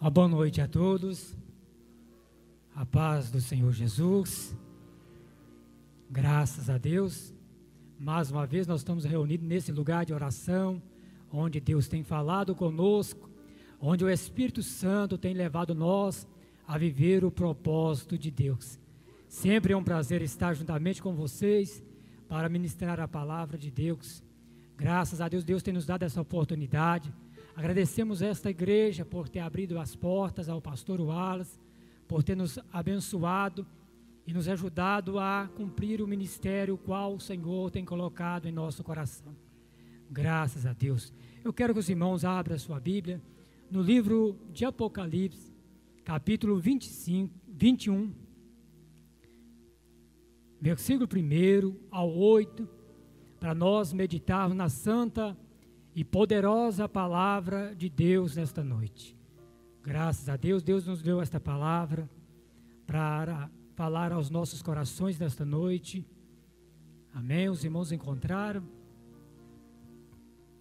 Uma boa noite a todos. A paz do Senhor Jesus. Graças a Deus. Mais uma vez nós estamos reunidos nesse lugar de oração, onde Deus tem falado conosco, onde o Espírito Santo tem levado nós a viver o propósito de Deus. Sempre é um prazer estar juntamente com vocês para ministrar a palavra de Deus. Graças a Deus, Deus tem nos dado essa oportunidade. Agradecemos esta igreja por ter abrido as portas ao pastor Wallace, por ter nos abençoado e nos ajudado a cumprir o ministério qual o Senhor tem colocado em nosso coração. Graças a Deus. Eu quero que os irmãos abram a sua Bíblia no livro de Apocalipse, capítulo 25, 21, versículo 1 ao 8, para nós meditarmos na santa e poderosa palavra de Deus nesta noite. Graças a Deus, Deus nos deu esta palavra para falar aos nossos corações nesta noite. Amém. Os irmãos encontraram.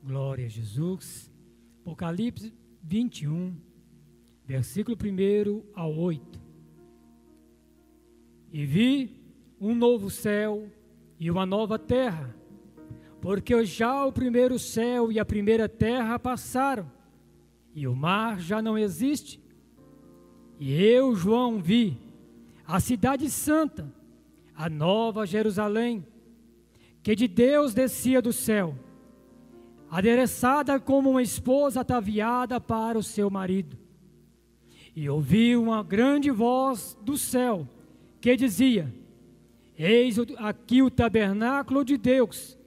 Glória a Jesus. Apocalipse 21, versículo 1 ao 8. E vi um novo céu e uma nova terra porque já o primeiro céu e a primeira terra passaram, e o mar já não existe. E eu, João, vi a cidade santa, a nova Jerusalém, que de Deus descia do céu, adereçada como uma esposa ataviada para o seu marido. E ouvi uma grande voz do céu que dizia: Eis aqui o tabernáculo de Deus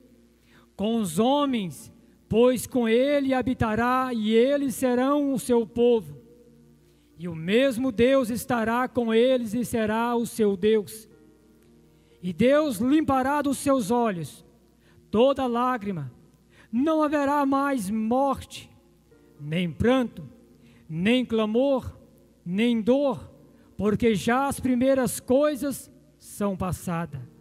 com os homens, pois com ele habitará e eles serão o seu povo. E o mesmo Deus estará com eles e será o seu Deus. E Deus limpará dos seus olhos toda lágrima. Não haverá mais morte, nem pranto, nem clamor, nem dor, porque já as primeiras coisas são passadas.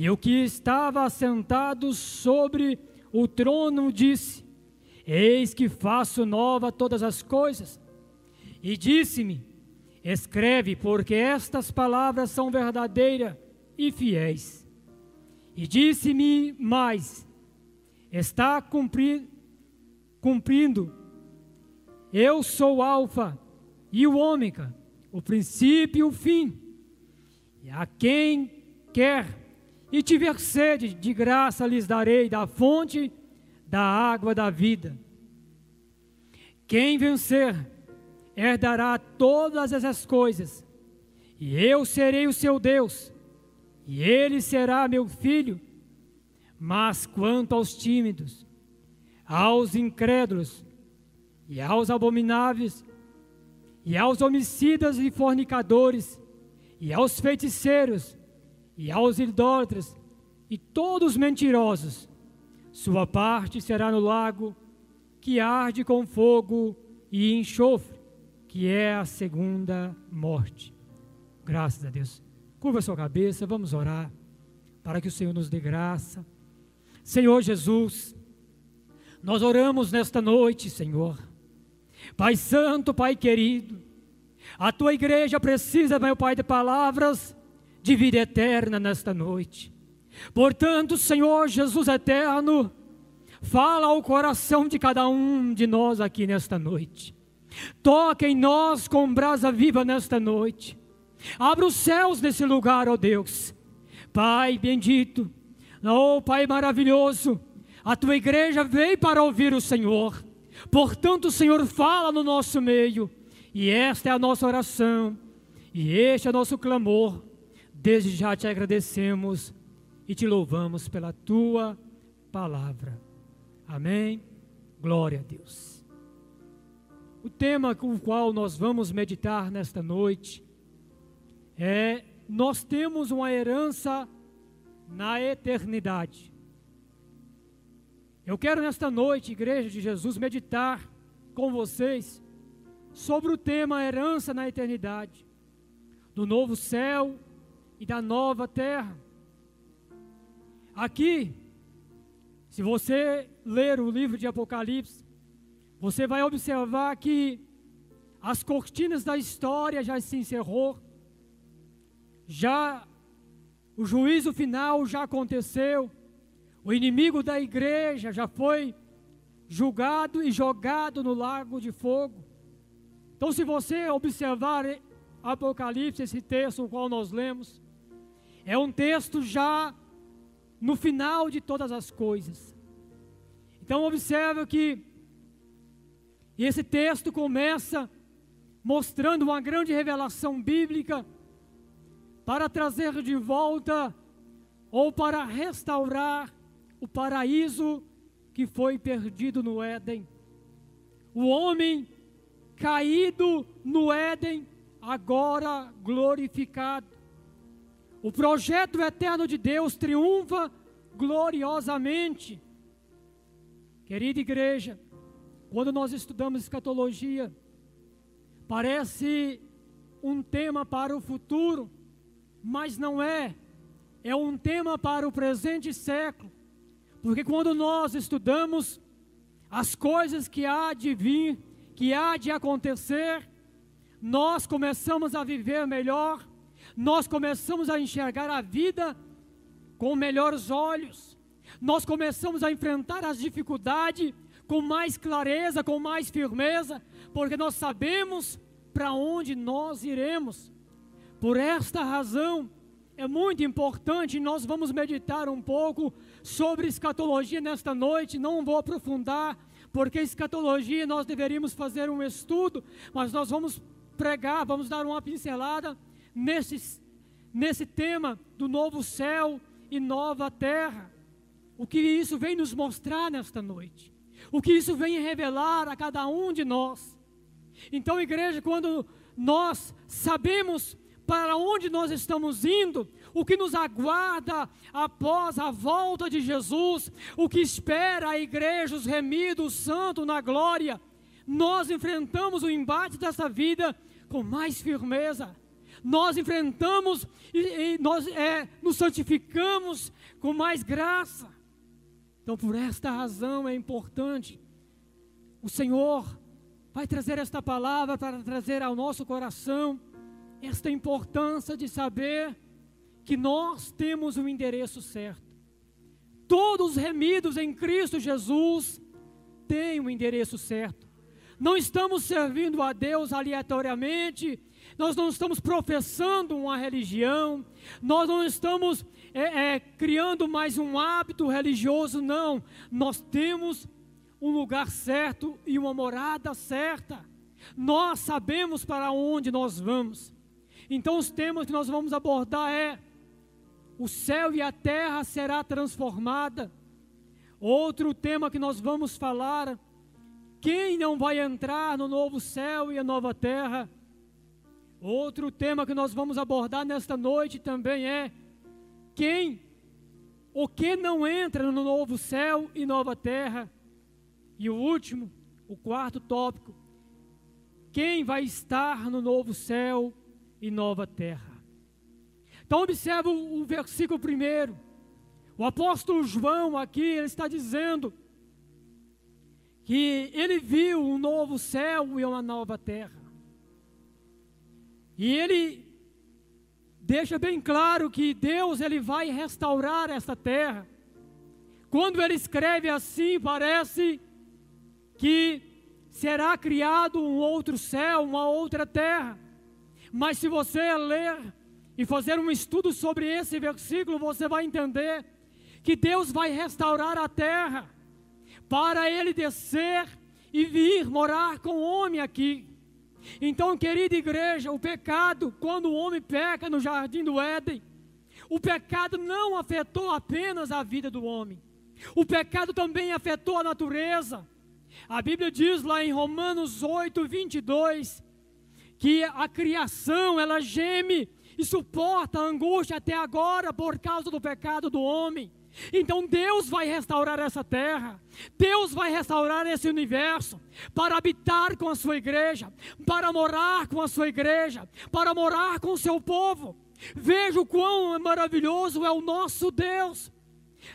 E o que estava assentado sobre o trono disse: Eis que faço nova todas as coisas. E disse-me: Escreve, porque estas palavras são verdadeiras e fiéis. E disse-me mais: Está cumpri cumprindo. Eu sou o Alfa e o Ômega, o princípio e o fim. E a quem quer e tiver sede, de graça lhes darei da fonte da água da vida. Quem vencer, herdará todas essas coisas, e eu serei o seu Deus, e ele será meu filho. Mas quanto aos tímidos, aos incrédulos, e aos abomináveis, e aos homicidas e fornicadores, e aos feiticeiros, e aos idólatras e todos mentirosos, sua parte será no lago que arde com fogo e enxofre, que é a segunda morte. Graças a Deus. Curva sua cabeça, vamos orar para que o Senhor nos dê graça. Senhor Jesus, nós oramos nesta noite, Senhor. Pai Santo, Pai querido, a tua igreja precisa, meu Pai, de palavras de vida eterna nesta noite. Portanto, Senhor Jesus eterno, fala ao coração de cada um de nós aqui nesta noite. Toca em nós com brasa viva nesta noite. Abra os céus nesse lugar, ó Deus. Pai bendito, ó Pai maravilhoso, a tua igreja veio para ouvir o Senhor. Portanto, o Senhor fala no nosso meio. E esta é a nossa oração. E este é o nosso clamor Desde já te agradecemos e te louvamos pela tua palavra. Amém. Glória a Deus. O tema com o qual nós vamos meditar nesta noite é: nós temos uma herança na eternidade. Eu quero nesta noite, Igreja de Jesus, meditar com vocês sobre o tema herança na eternidade, do novo céu e da nova terra. Aqui, se você ler o livro de Apocalipse, você vai observar que as cortinas da história já se encerrou, já o juízo final já aconteceu, o inimigo da igreja já foi julgado e jogado no lago de fogo. Então, se você observar Apocalipse, esse texto o qual nós lemos, é um texto já no final de todas as coisas. Então, observe que esse texto começa mostrando uma grande revelação bíblica para trazer de volta ou para restaurar o paraíso que foi perdido no Éden. O homem caído no Éden, agora glorificado. O projeto eterno de Deus triunfa gloriosamente. Querida igreja, quando nós estudamos escatologia, parece um tema para o futuro, mas não é. É um tema para o presente século. Porque quando nós estudamos as coisas que há de vir, que há de acontecer, nós começamos a viver melhor, nós começamos a enxergar a vida com melhores olhos, nós começamos a enfrentar as dificuldades com mais clareza, com mais firmeza, porque nós sabemos para onde nós iremos. Por esta razão, é muito importante, nós vamos meditar um pouco sobre escatologia nesta noite, não vou aprofundar, porque escatologia nós deveríamos fazer um estudo, mas nós vamos pregar, vamos dar uma pincelada nesse, nesse tema do novo céu e nova terra. O que isso vem nos mostrar nesta noite, o que isso vem revelar a cada um de nós. Então, igreja, quando nós sabemos para onde nós estamos indo, o que nos aguarda após a volta de Jesus, o que espera a igreja, os remidos, santo na glória. Nós enfrentamos o embate dessa vida com mais firmeza. Nós enfrentamos e, e nós é, nos santificamos com mais graça. Então, por esta razão é importante. O Senhor vai trazer esta palavra para trazer ao nosso coração esta importância de saber que nós temos o endereço certo. Todos remidos em Cristo Jesus têm o endereço certo. Não estamos servindo a Deus aleatoriamente, nós não estamos professando uma religião, nós não estamos é, é, criando mais um hábito religioso, não. Nós temos um lugar certo e uma morada certa. Nós sabemos para onde nós vamos. Então os temas que nós vamos abordar é o céu e a terra será transformada. Outro tema que nós vamos falar, quem não vai entrar no novo céu e a nova terra? Outro tema que nós vamos abordar nesta noite também é quem o que não entra no novo céu e nova terra? E o último, o quarto tópico, quem vai estar no novo céu e nova terra. Então observa o, versículo primeiro. O apóstolo João aqui ele está dizendo que ele viu um novo céu e uma nova terra. E ele deixa bem claro que Deus ele vai restaurar esta terra. Quando ele escreve assim, parece que será criado um outro céu, uma outra terra. Mas se você ler e fazer um estudo sobre esse versículo, você vai entender que Deus vai restaurar a terra para ele descer e vir morar com o homem aqui. Então, querida igreja, o pecado, quando o homem peca no jardim do Éden, o pecado não afetou apenas a vida do homem, o pecado também afetou a natureza. A Bíblia diz lá em Romanos 8, 22, que a criação ela geme e suporta a angústia até agora por causa do pecado do homem. Então Deus vai restaurar essa terra, Deus vai restaurar esse universo para habitar com a sua igreja, para morar com a sua igreja, para morar com o seu povo. Veja o quão maravilhoso é o nosso Deus.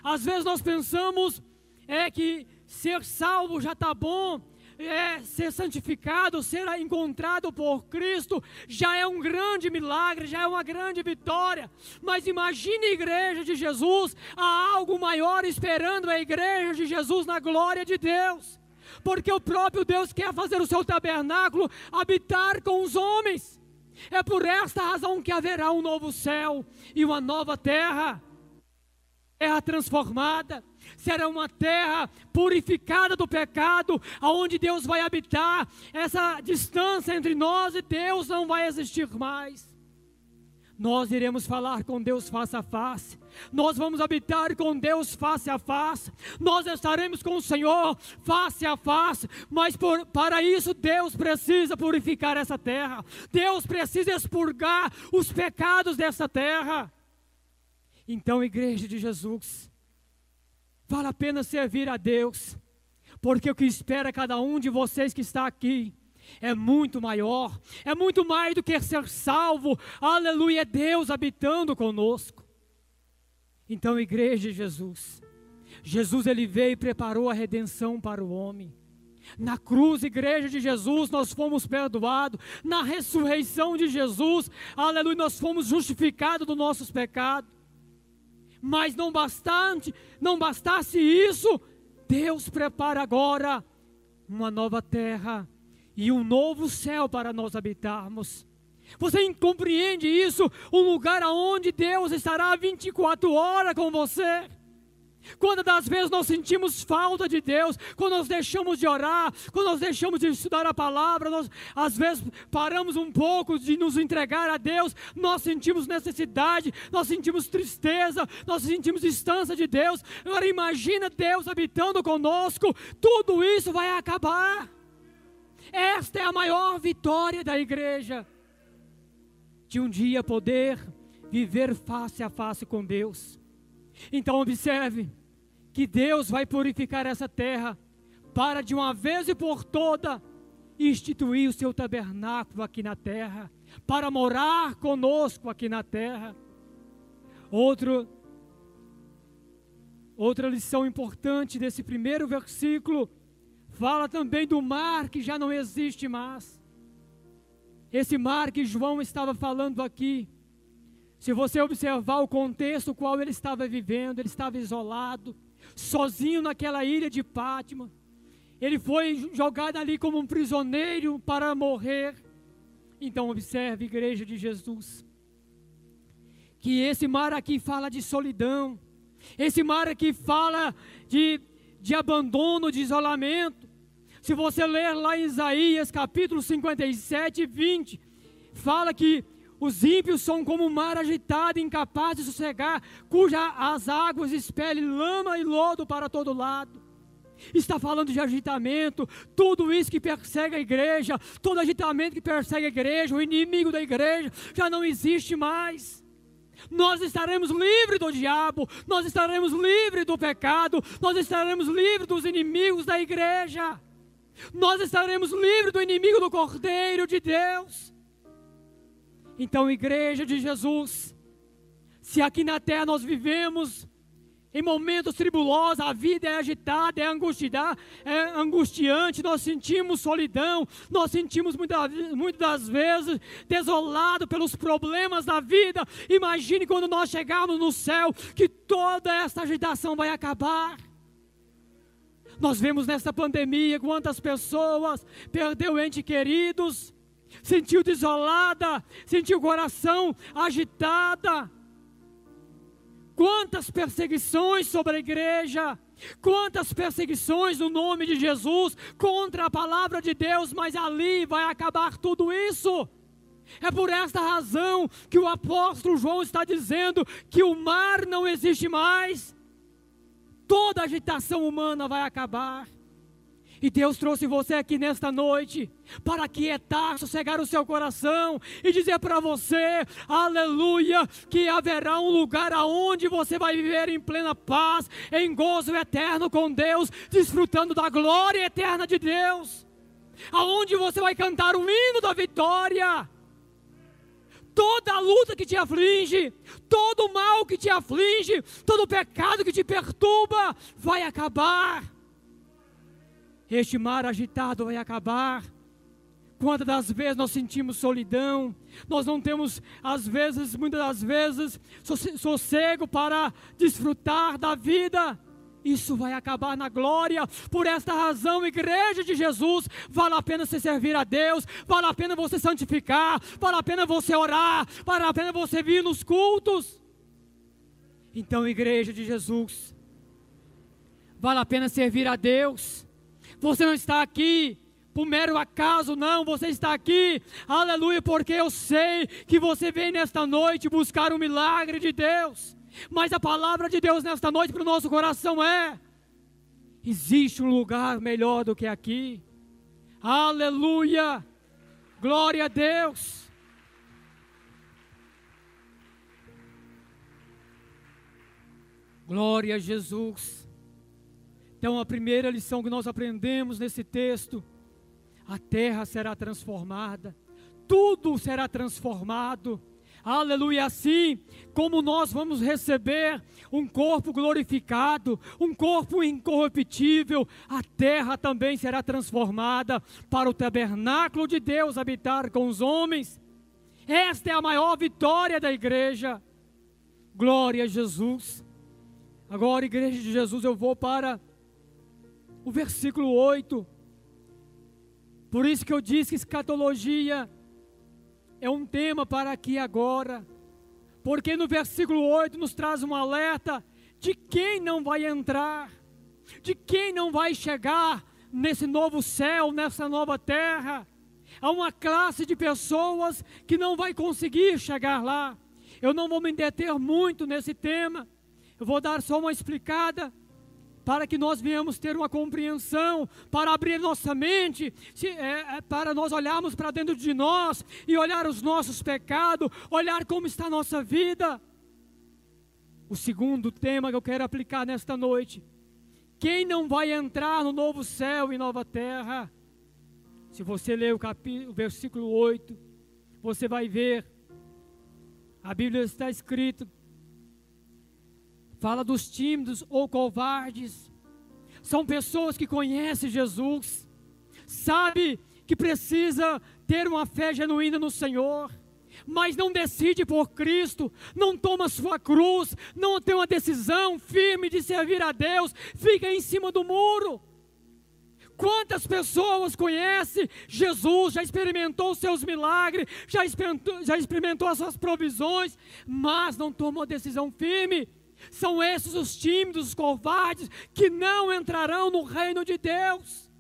Às vezes nós pensamos é que ser salvo já está bom, é, ser santificado, ser encontrado por Cristo, já é um grande milagre, já é uma grande vitória. Mas imagine a igreja de Jesus, há algo maior esperando a igreja de Jesus na glória de Deus. Porque o próprio Deus quer fazer o seu tabernáculo habitar com os homens. É por esta razão que haverá um novo céu e uma nova terra. Terra transformada, será uma terra purificada do pecado, aonde Deus vai habitar. Essa distância entre nós e Deus não vai existir mais. Nós iremos falar com Deus face a face. Nós vamos habitar com Deus face a face. Nós estaremos com o Senhor face a face. Mas por, para isso Deus precisa purificar essa terra. Deus precisa expurgar os pecados dessa terra. Então, igreja de Jesus, vale a pena servir a Deus, porque o que espera cada um de vocês que está aqui é muito maior, é muito mais do que ser salvo, aleluia, é Deus habitando conosco. Então, igreja de Jesus, Jesus ele veio e preparou a redenção para o homem. Na cruz, igreja de Jesus, nós fomos perdoados. Na ressurreição de Jesus, aleluia, nós fomos justificados dos nossos pecados. Mas não bastante, não bastasse isso, Deus prepara agora uma nova terra e um novo céu para nós habitarmos. Você compreende isso? Um lugar onde Deus estará 24 horas com você. Quando das vezes nós sentimos falta de Deus, quando nós deixamos de orar, quando nós deixamos de estudar a palavra, nós às vezes paramos um pouco de nos entregar a Deus, nós sentimos necessidade, nós sentimos tristeza, nós sentimos distância de Deus. Agora imagina Deus habitando conosco, tudo isso vai acabar. Esta é a maior vitória da igreja. De um dia poder viver face a face com Deus. Então observe que Deus vai purificar essa terra para de uma vez e por toda instituir o seu tabernáculo aqui na terra, para morar conosco aqui na terra. Outro outra lição importante desse primeiro versículo Fala também do mar que já não existe mais. Esse mar que João estava falando aqui. Se você observar o contexto qual ele estava vivendo, ele estava isolado, sozinho naquela ilha de Pátima. Ele foi jogado ali como um prisioneiro para morrer. Então observe, igreja de Jesus, que esse mar aqui fala de solidão. Esse mar aqui fala de de abandono, de isolamento. Se você ler lá em Isaías capítulo 57, 20, fala que os ímpios são como um mar agitado, incapaz de sossegar, cujas as águas expelem lama e lodo para todo lado. Está falando de agitamento, tudo isso que persegue a igreja, todo agitamento que persegue a igreja, o inimigo da igreja, já não existe mais nós estaremos livres do diabo, nós estaremos livres do pecado, nós estaremos livres dos inimigos da igreja, nós estaremos livres do inimigo do Cordeiro de Deus. Então, igreja de Jesus, se aqui na terra nós vivemos em momentos tribulosos, a vida é agitada, é angustiada, é angustiante, nós sentimos solidão, nós sentimos muitas, muitas das vezes desolado pelos problemas da vida. Imagine quando nós chegarmos no céu, que toda essa agitação vai acabar. Nós vemos nessa pandemia quantas pessoas perdeu entes queridos, sentiu desolada, sentiu o coração agitada Quantas perseguições sobre a igreja, quantas perseguições no nome de Jesus contra a palavra de Deus, mas ali vai acabar tudo isso. É por esta razão que o apóstolo João está dizendo que o mar não existe mais, toda agitação humana vai acabar. E Deus trouxe você aqui nesta noite para quietar, sossegar o seu coração e dizer para você, aleluia, que haverá um lugar aonde você vai viver em plena paz, em gozo eterno com Deus, desfrutando da glória eterna de Deus. Aonde você vai cantar o hino da vitória. Toda a luta que te aflige, todo o mal que te aflige, todo o pecado que te perturba, vai acabar este mar agitado vai acabar. Quantas das vezes nós sentimos solidão, nós não temos, às vezes, muitas das vezes, sossego para desfrutar da vida. Isso vai acabar na glória. Por esta razão, igreja de Jesus, vale a pena você servir a Deus, vale a pena você santificar, vale a pena você orar, vale a pena você vir nos cultos. Então, igreja de Jesus, vale a pena servir a Deus. Você não está aqui por mero acaso, não, você está aqui, aleluia, porque eu sei que você vem nesta noite buscar o milagre de Deus. Mas a palavra de Deus nesta noite para o nosso coração é: existe um lugar melhor do que aqui. Aleluia! Glória a Deus! Glória a Jesus. Então, a primeira lição que nós aprendemos nesse texto a terra será transformada, tudo será transformado. Aleluia, assim como nós vamos receber um corpo glorificado, um corpo incorruptível, a terra também será transformada para o tabernáculo de Deus habitar com os homens. Esta é a maior vitória da igreja. Glória a Jesus. Agora, igreja de Jesus, eu vou para o versículo 8. Por isso que eu disse que escatologia é um tema para aqui agora. Porque no versículo 8 nos traz um alerta de quem não vai entrar, de quem não vai chegar nesse novo céu, nessa nova terra. Há uma classe de pessoas que não vai conseguir chegar lá. Eu não vou me deter muito nesse tema. Eu vou dar só uma explicada para que nós venhamos ter uma compreensão, para abrir nossa mente, se, é, é, para nós olharmos para dentro de nós e olhar os nossos pecados, olhar como está a nossa vida. O segundo tema que eu quero aplicar nesta noite: quem não vai entrar no novo céu e nova terra? Se você ler o, capítulo, o versículo 8, você vai ver, a Bíblia está escrito fala dos tímidos ou covardes. São pessoas que conhecem Jesus, sabe que precisa ter uma fé genuína no Senhor, mas não decide por Cristo, não toma sua cruz, não tem uma decisão firme de servir a Deus, fica em cima do muro. Quantas pessoas conhecem Jesus, já experimentou os seus milagres, já experimentou, já experimentou as suas provisões, mas não tomou decisão firme são esses os tímidos, os covardes, que não entrarão no reino de Deus.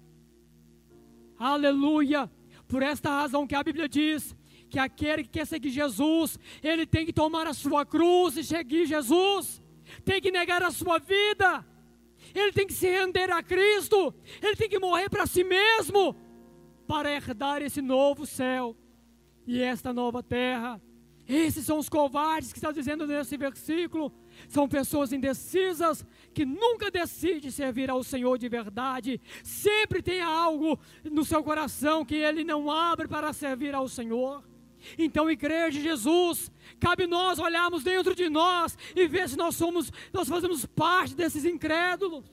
Aleluia! Por esta razão que a Bíblia diz que aquele que quer seguir Jesus, ele tem que tomar a sua cruz e seguir Jesus, tem que negar a sua vida, ele tem que se render a Cristo, ele tem que morrer para si mesmo, para herdar esse novo céu e esta nova terra. Esses são os covardes que está dizendo nesse versículo. São pessoas indecisas que nunca decidem servir ao Senhor de verdade. Sempre tem algo no seu coração que ele não abre para servir ao Senhor. Então, igreja de Jesus, cabe nós olharmos dentro de nós e ver se nós somos, nós fazemos parte desses incrédulos,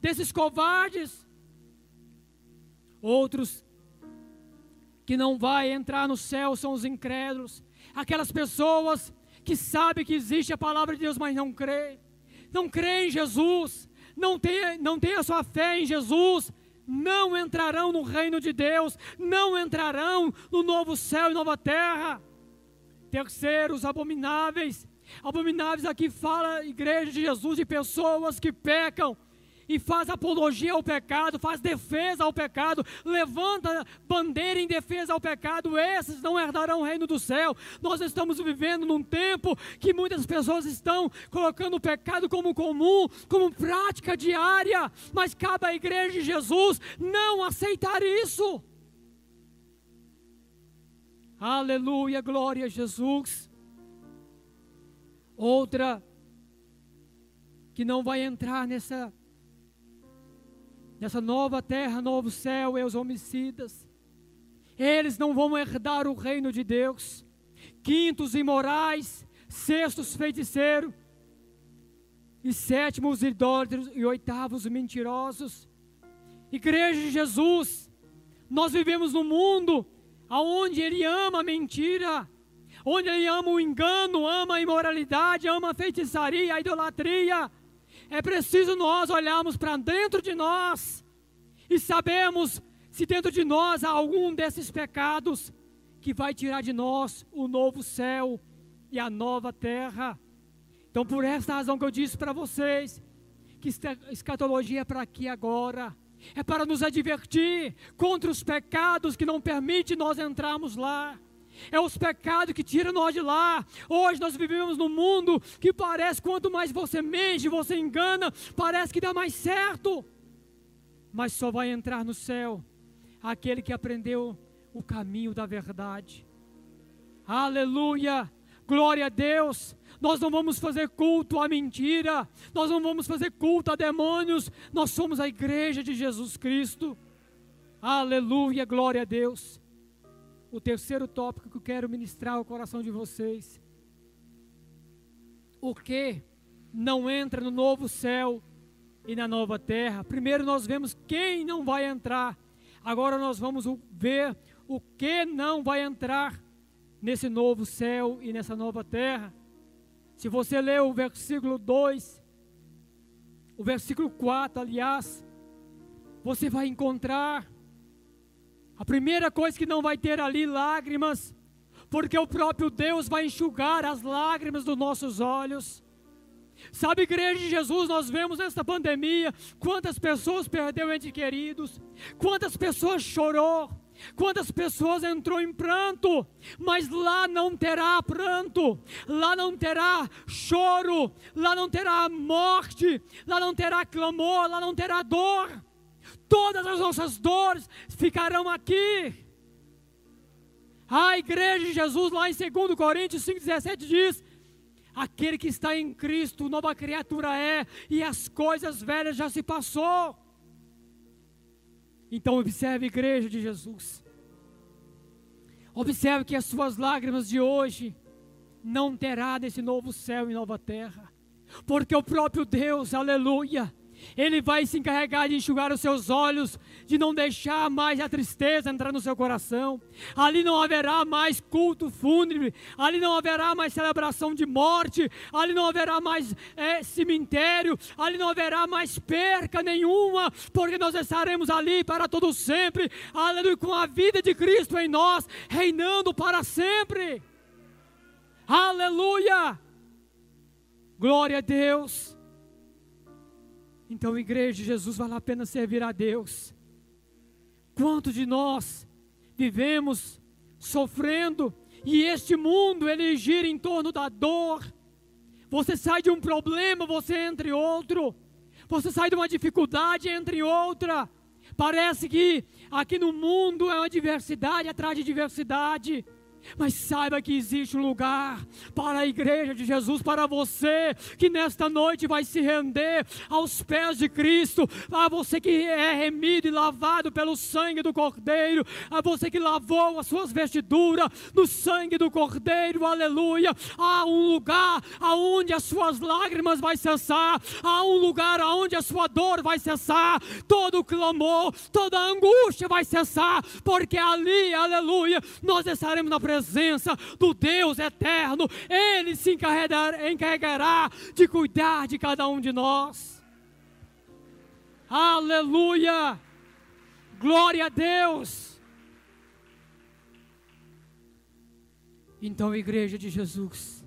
desses covardes. Outros que não vai entrar no céu são os incrédulos, aquelas pessoas que sabe que existe a palavra de Deus, mas não crê, não crê em Jesus, não tem, não tem a sua fé em Jesus, não entrarão no reino de Deus, não entrarão no novo céu e nova terra. Terceiro, os abomináveis. Abomináveis aqui fala, igreja de Jesus, de pessoas que pecam, e faz apologia ao pecado, faz defesa ao pecado, levanta bandeira em defesa ao pecado, esses não herdarão o reino do céu. Nós estamos vivendo num tempo que muitas pessoas estão colocando o pecado como comum, como prática diária, mas cabe à igreja de Jesus não aceitar isso. Aleluia, glória a Jesus. Outra que não vai entrar nessa nessa nova terra, novo céu, é os homicidas. Eles não vão herdar o reino de Deus. Quintos imorais, sextos feiticeiros, e sétimos idólatras e oitavos mentirosos. Igreja de Jesus, nós vivemos num mundo onde Ele ama a mentira, onde Ele ama o engano, ama a imoralidade, ama a feitiçaria, a idolatria. É preciso nós olharmos para dentro de nós e sabemos se dentro de nós há algum desses pecados que vai tirar de nós o novo céu e a nova terra. Então, por esta razão que eu disse para vocês, que escatologia é para aqui agora, é para nos advertir contra os pecados que não permitem nós entrarmos lá. É os pecados que tiram nós de lá. Hoje nós vivemos num mundo que parece, quanto mais você mente, você engana, parece que dá mais certo. Mas só vai entrar no céu aquele que aprendeu o caminho da verdade. Aleluia! Glória a Deus! Nós não vamos fazer culto à mentira, nós não vamos fazer culto a demônios, nós somos a igreja de Jesus Cristo. Aleluia, glória a Deus. O terceiro tópico que eu quero ministrar ao coração de vocês. O que não entra no novo céu e na nova terra? Primeiro nós vemos quem não vai entrar. Agora nós vamos ver o que não vai entrar nesse novo céu e nessa nova terra. Se você ler o versículo 2, o versículo 4, aliás, você vai encontrar a primeira coisa que não vai ter ali lágrimas, porque o próprio Deus vai enxugar as lágrimas dos nossos olhos. Sabe, igreja de Jesus, nós vemos nesta pandemia quantas pessoas perderam entes queridos, quantas pessoas chorou, quantas pessoas entrou em pranto, mas lá não terá pranto, lá não terá choro, lá não terá morte, lá não terá clamor, lá não terá dor. Todas as nossas dores ficarão aqui. A igreja de Jesus, lá em 2 Coríntios 5,17 diz: Aquele que está em Cristo, nova criatura é, e as coisas velhas já se passou. Então observe a igreja de Jesus. Observe que as suas lágrimas de hoje não terá nesse novo céu e nova terra. Porque o próprio Deus, aleluia, ele vai se encarregar de enxugar os seus olhos, de não deixar mais a tristeza entrar no seu coração. Ali não haverá mais culto fúnebre, ali não haverá mais celebração de morte, ali não haverá mais é, cemitério, ali não haverá mais perca nenhuma, porque nós estaremos ali para todo sempre, aleluia, com a vida de Cristo em nós, reinando para sempre. Aleluia! Glória a Deus. Então, igreja Jesus, vale a pena servir a Deus. Quantos de nós vivemos sofrendo e este mundo ele gira em torno da dor? Você sai de um problema, você entra em outro. Você sai de uma dificuldade, entra em outra. Parece que aqui no mundo é uma diversidade atrás de diversidade. Mas saiba que existe um lugar para a igreja de Jesus, para você que nesta noite vai se render aos pés de Cristo, a você que é remido e lavado pelo sangue do Cordeiro, a você que lavou as suas vestiduras no sangue do Cordeiro, aleluia. Há um lugar aonde as suas lágrimas vai cessar, há um lugar aonde a sua dor vai cessar, todo o clamor, toda a angústia vai cessar, porque ali, aleluia, nós estaremos na presença presença do Deus eterno, Ele se encarregará, de cuidar de cada um de nós. Aleluia! Glória a Deus! Então, igreja de Jesus,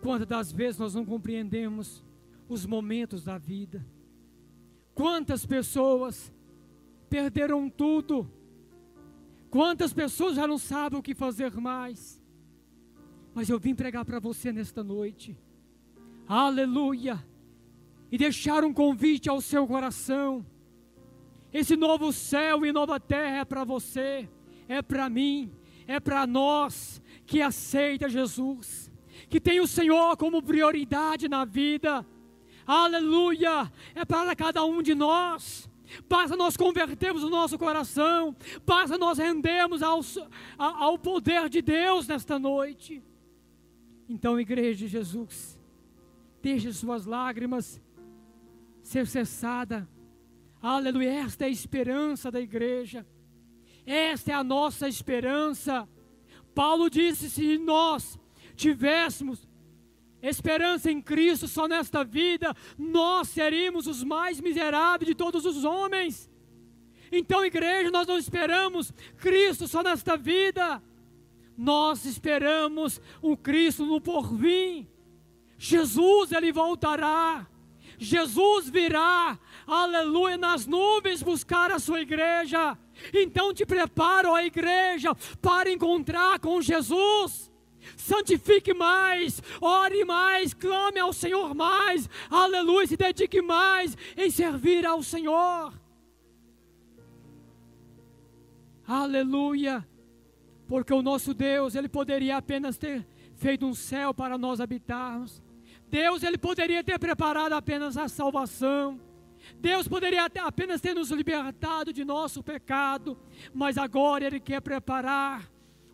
quantas das vezes nós não compreendemos os momentos da vida, quantas pessoas perderam tudo, Quantas pessoas já não sabem o que fazer mais? Mas eu vim pregar para você nesta noite. Aleluia! E deixar um convite ao seu coração. Esse novo céu e nova terra é para você, é para mim, é para nós que aceita Jesus, que tem o Senhor como prioridade na vida. Aleluia! É para cada um de nós. Basta nós convertermos o nosso coração, basta nós rendermos ao, ao poder de Deus nesta noite. Então, igreja de Jesus, deixe suas lágrimas ser cessada Aleluia, esta é a esperança da igreja. Esta é a nossa esperança. Paulo disse: se nós tivéssemos esperança em Cristo só nesta vida, nós seríamos os mais miseráveis de todos os homens. Então, igreja, nós não esperamos Cristo só nesta vida, nós esperamos um Cristo no porvir. Jesus, ele voltará. Jesus virá, aleluia, nas nuvens buscar a sua igreja. Então te prepara, ó igreja, para encontrar com Jesus. Santifique mais, ore mais, clame ao Senhor mais, aleluia, se dedique mais em servir ao Senhor. Aleluia, porque o nosso Deus, Ele poderia apenas ter feito um céu para nós habitarmos, Deus ele poderia ter preparado apenas a salvação. Deus poderia apenas ter nos libertado de nosso pecado, mas agora Ele quer preparar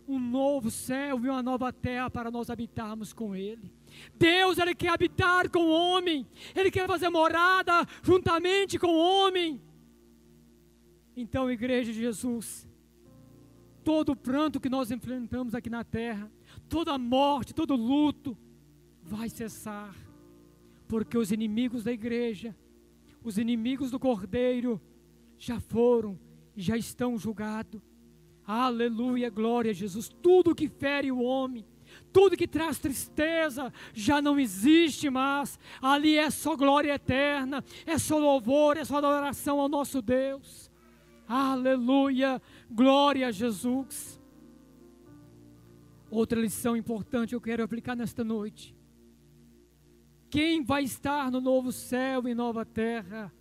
um novo céu e uma nova terra para nós habitarmos com Ele. Deus, Ele quer habitar com o homem, Ele quer fazer morada juntamente com o homem. Então, Igreja de Jesus, todo o pranto que nós enfrentamos aqui na terra, toda a morte, todo luto, vai cessar, porque os inimigos da igreja, os inimigos do cordeiro, já foram e já estão julgados. Aleluia, glória a Jesus. Tudo que fere o homem, tudo que traz tristeza já não existe mais. Ali é só glória eterna, é só louvor, é só adoração ao nosso Deus. Aleluia, glória a Jesus. Outra lição importante eu quero aplicar nesta noite. Quem vai estar no novo céu e nova terra?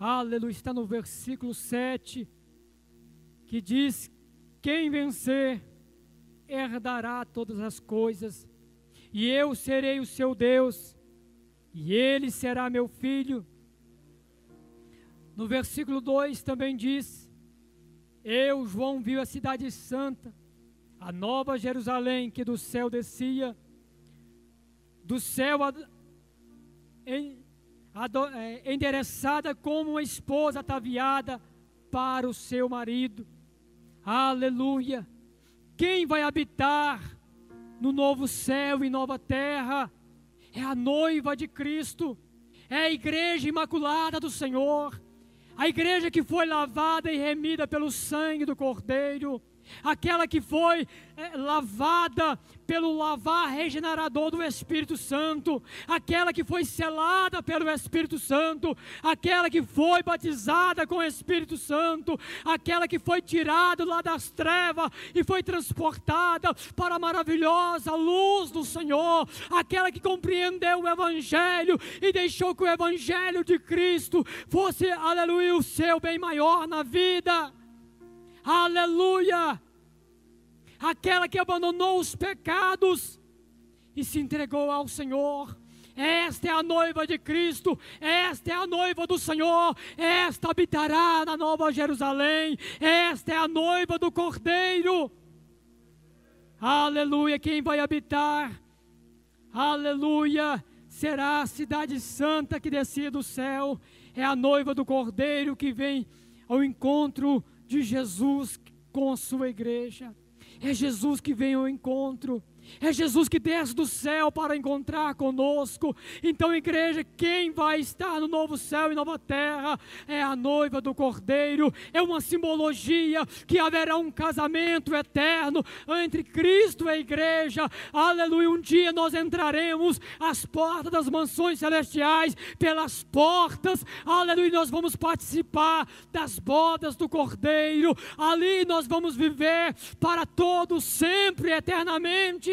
Aleluia, está no versículo 7, que diz: Quem vencer herdará todas as coisas, e eu serei o seu Deus, e ele será meu filho. No versículo 2 também diz: Eu, João, vi a cidade santa, a nova Jerusalém que do céu descia do céu é, endereçada como uma esposa ataviada para o seu marido. Aleluia! Quem vai habitar no novo céu e nova terra? É a noiva de Cristo, é a igreja imaculada do Senhor, a igreja que foi lavada e remida pelo sangue do Cordeiro aquela que foi é, lavada pelo lavar regenerador do Espírito Santo, aquela que foi selada pelo Espírito Santo, aquela que foi batizada com o Espírito Santo, aquela que foi tirada lá das trevas e foi transportada para a maravilhosa luz do Senhor, aquela que compreendeu o Evangelho e deixou que o Evangelho de Cristo fosse, aleluia, o seu bem maior na vida. Aleluia! Aquela que abandonou os pecados e se entregou ao Senhor. Esta é a noiva de Cristo, esta é a noiva do Senhor, esta habitará na Nova Jerusalém, esta é a noiva do Cordeiro. Aleluia, quem vai habitar? Aleluia, será a cidade santa que descia do céu, é a noiva do Cordeiro que vem ao encontro de Jesus com a sua igreja. É Jesus que vem ao encontro. É Jesus que desce do céu para encontrar conosco. Então, igreja, quem vai estar no novo céu e nova terra é a noiva do Cordeiro. É uma simbologia que haverá um casamento eterno entre Cristo e a igreja. Aleluia. Um dia nós entraremos às portas das mansões celestiais, pelas portas. Aleluia. Nós vamos participar das bodas do Cordeiro. Ali nós vamos viver para todos sempre, eternamente.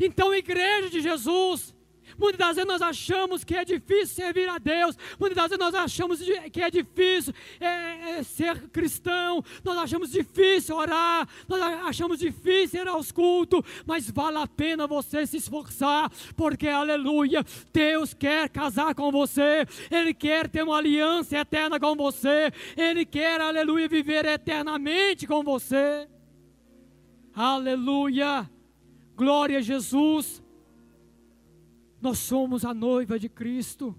Então, igreja de Jesus, muitas vezes nós achamos que é difícil servir a Deus, muitas vezes nós achamos que é difícil é, é, ser cristão, nós achamos difícil orar, nós achamos difícil ir aos cultos, mas vale a pena você se esforçar, porque aleluia, Deus quer casar com você, Ele quer ter uma aliança eterna com você, Ele quer, aleluia, viver eternamente com você. Aleluia. Glória a Jesus. Nós somos a noiva de Cristo.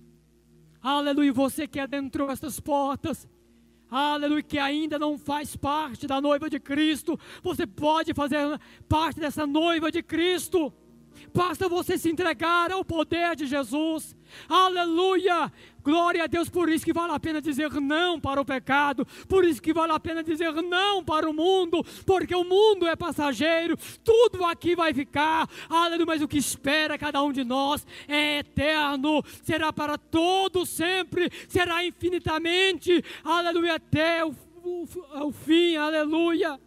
Aleluia, você que adentrou estas portas. Aleluia, que ainda não faz parte da noiva de Cristo, você pode fazer parte dessa noiva de Cristo. Basta você se entregar ao poder de Jesus. Aleluia! Glória a Deus, por isso que vale a pena dizer não para o pecado, por isso que vale a pena dizer não para o mundo, porque o mundo é passageiro, tudo aqui vai ficar, aleluia, mas o que espera cada um de nós é eterno, será para todo sempre, será infinitamente, aleluia, até o, o, o fim, aleluia.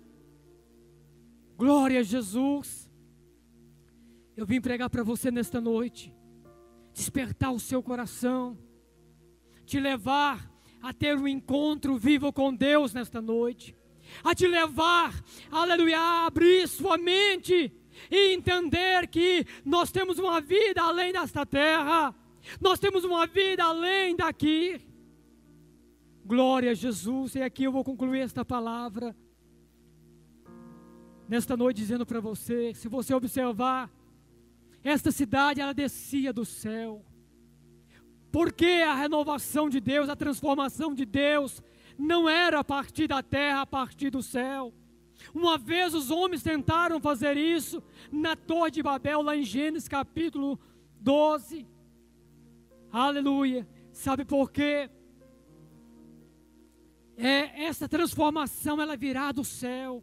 Glória a Jesus. Eu vim pregar para você nesta noite, despertar o seu coração, te levar a ter um encontro vivo com Deus nesta noite, a te levar, aleluia, a abrir sua mente e entender que nós temos uma vida além desta terra, nós temos uma vida além daqui. Glória a Jesus, e aqui eu vou concluir esta palavra. Nesta noite, dizendo para você: se você observar, esta cidade ela descia do céu. Porque a renovação de Deus, a transformação de Deus, não era a partir da terra, a partir do céu. Uma vez os homens tentaram fazer isso na Torre de Babel, lá em Gênesis capítulo 12. Aleluia. Sabe por quê? É, essa transformação ela virá do céu.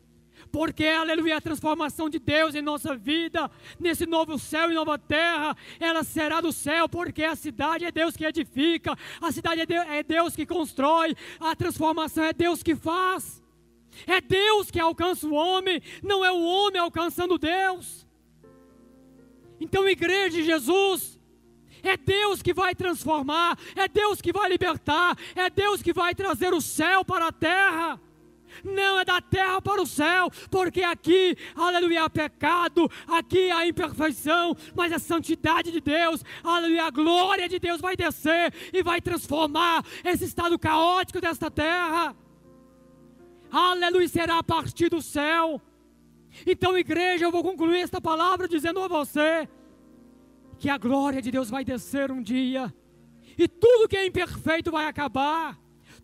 Porque, aleluia, a transformação de Deus em nossa vida, nesse novo céu e nova terra, ela será do céu, porque a cidade é Deus que edifica, a cidade é Deus que constrói, a transformação é Deus que faz. É Deus que alcança o homem, não é o homem alcançando Deus. Então, igreja de Jesus, é Deus que vai transformar, é Deus que vai libertar, é Deus que vai trazer o céu para a terra não é da terra para o céu, porque aqui, aleluia, há pecado, aqui há imperfeição, mas a santidade de Deus, aleluia, a glória de Deus vai descer e vai transformar esse estado caótico desta terra. Aleluia, será a partir do céu. Então, igreja, eu vou concluir esta palavra dizendo a você que a glória de Deus vai descer um dia, e tudo que é imperfeito vai acabar,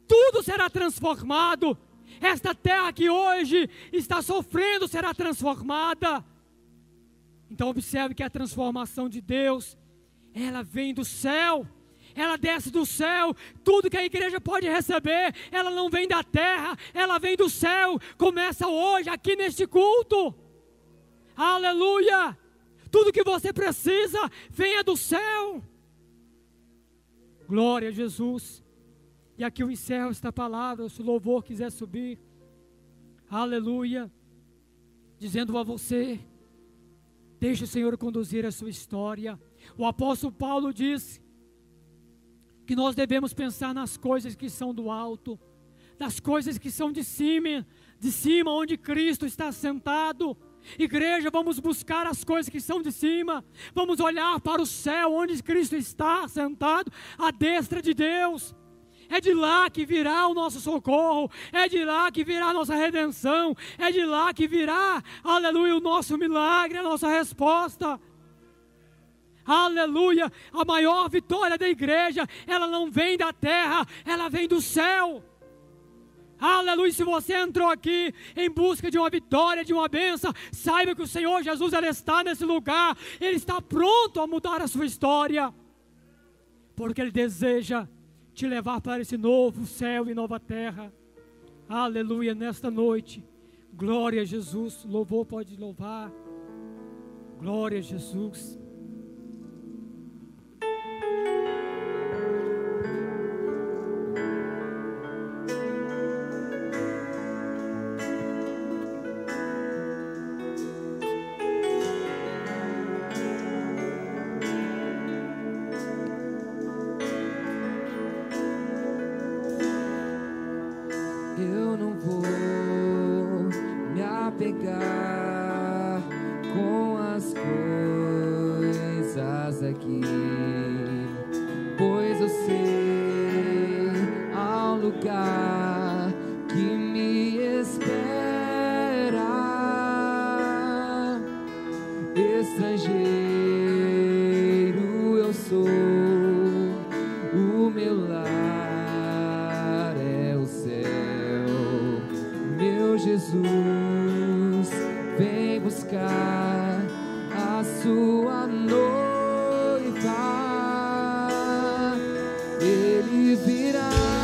tudo será transformado esta terra que hoje está sofrendo será transformada. Então observe que a transformação de Deus, ela vem do céu. Ela desce do céu, tudo que a igreja pode receber, ela não vem da terra, ela vem do céu. Começa hoje, aqui neste culto. Aleluia! Tudo que você precisa, venha do céu. Glória a Jesus. E aqui eu encerro esta palavra, se o louvor quiser subir. Aleluia. Dizendo a você, deixe o Senhor conduzir a sua história. O apóstolo Paulo disse que nós devemos pensar nas coisas que são do alto, nas coisas que são de cima, de cima onde Cristo está sentado. Igreja, vamos buscar as coisas que são de cima, vamos olhar para o céu onde Cristo está sentado, à destra de Deus. É de lá que virá o nosso socorro, é de lá que virá a nossa redenção, é de lá que virá, aleluia, o nosso milagre, a nossa resposta. Aleluia, a maior vitória da igreja, ela não vem da terra, ela vem do céu. Aleluia, se você entrou aqui em busca de uma vitória, de uma benção, saiba que o Senhor Jesus ele está nesse lugar, Ele está pronto a mudar a sua história, porque Ele deseja te levar para esse novo céu e nova terra. Aleluia, nesta noite. Glória a Jesus. Louvor pode louvar. Glória a Jesus. Ele virá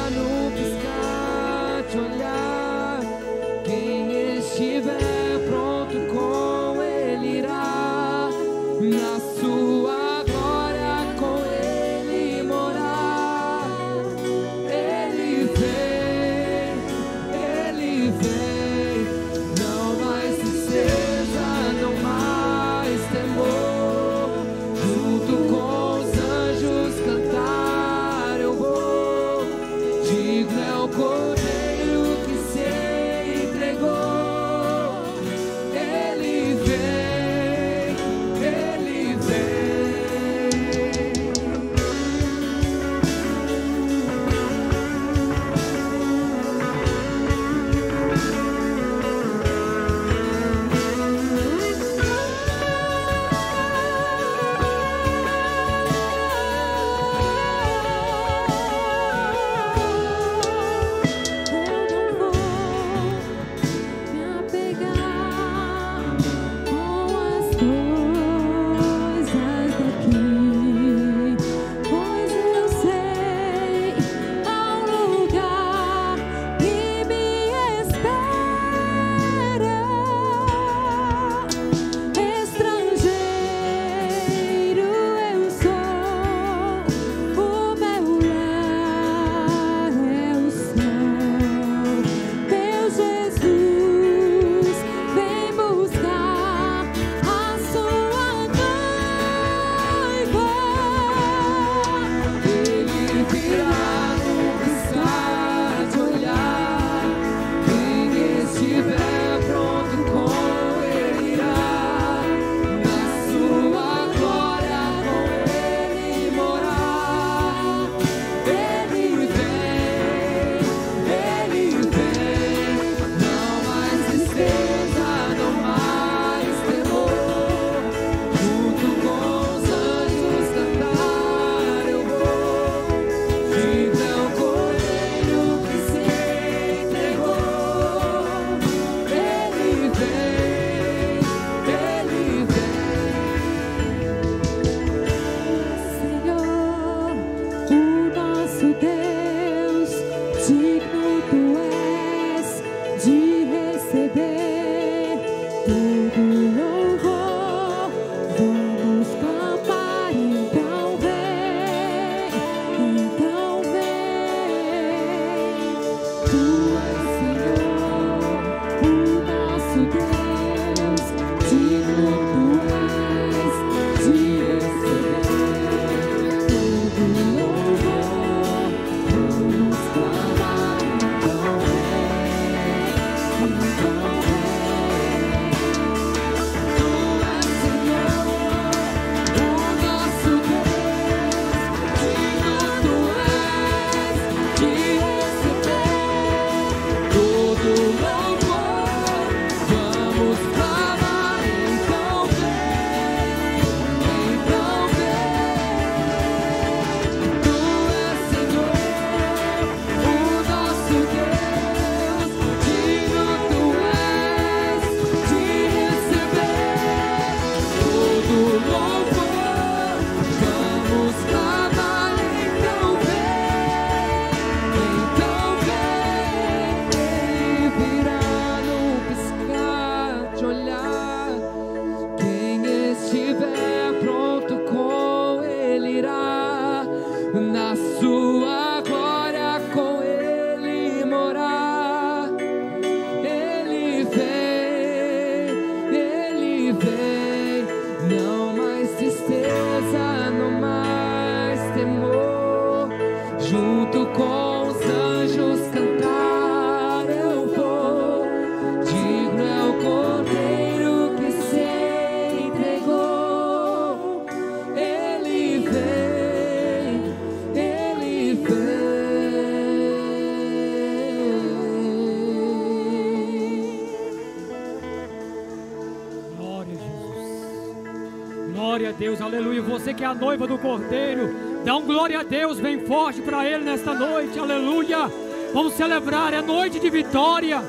a noiva do Cordeiro, dá um glória a Deus bem forte para Ele nesta noite, aleluia. Vamos celebrar, é noite de vitória,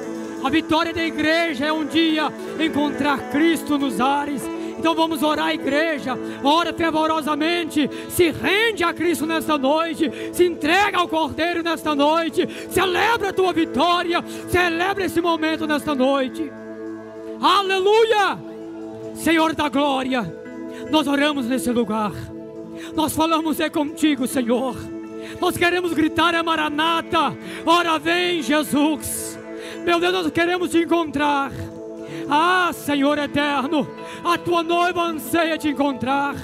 A vitória da igreja é um dia encontrar Cristo nos ares. Então vamos orar, igreja. Ora fervorosamente. Se rende a Cristo nesta noite. Se entrega ao Cordeiro nesta noite. Celebra a tua vitória. Celebra esse momento nesta noite. Aleluia! Senhor da glória, nós oramos nesse lugar. Nós falamos é contigo, Senhor. Nós queremos gritar é Maranata. Ora vem, Jesus. Meu Deus, nós queremos te encontrar. Ah, Senhor eterno, a tua noiva anseia te encontrar.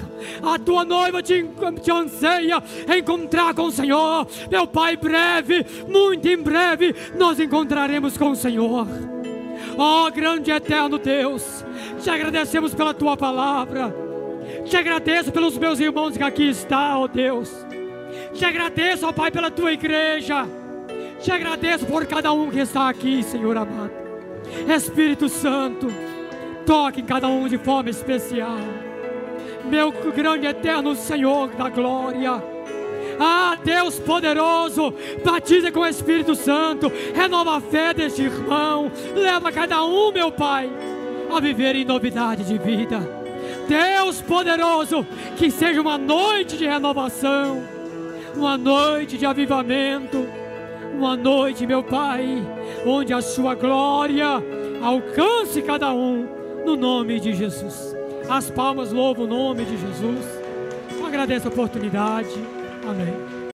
A tua noiva te, te anseia encontrar com o Senhor. Meu Pai, breve, muito em breve, nós encontraremos com o Senhor. Ó grande e eterno Deus, te agradecemos pela tua palavra. Te agradeço pelos meus irmãos que aqui estão, ó Deus. Te agradeço, ó Pai, pela tua igreja. Te agradeço por cada um que está aqui, Senhor amado. Espírito Santo, toque em cada um de forma especial. Meu grande eterno Senhor da glória. Ah, Deus poderoso, batiza com o Espírito Santo, renova a fé deste irmão, leva cada um, meu Pai, a viver em novidade de vida. Deus poderoso, que seja uma noite de renovação, uma noite de avivamento, uma noite, meu Pai, onde a Sua glória alcance cada um, no nome de Jesus. As palmas louvam o nome de Jesus. Agradeço a oportunidade. Amém.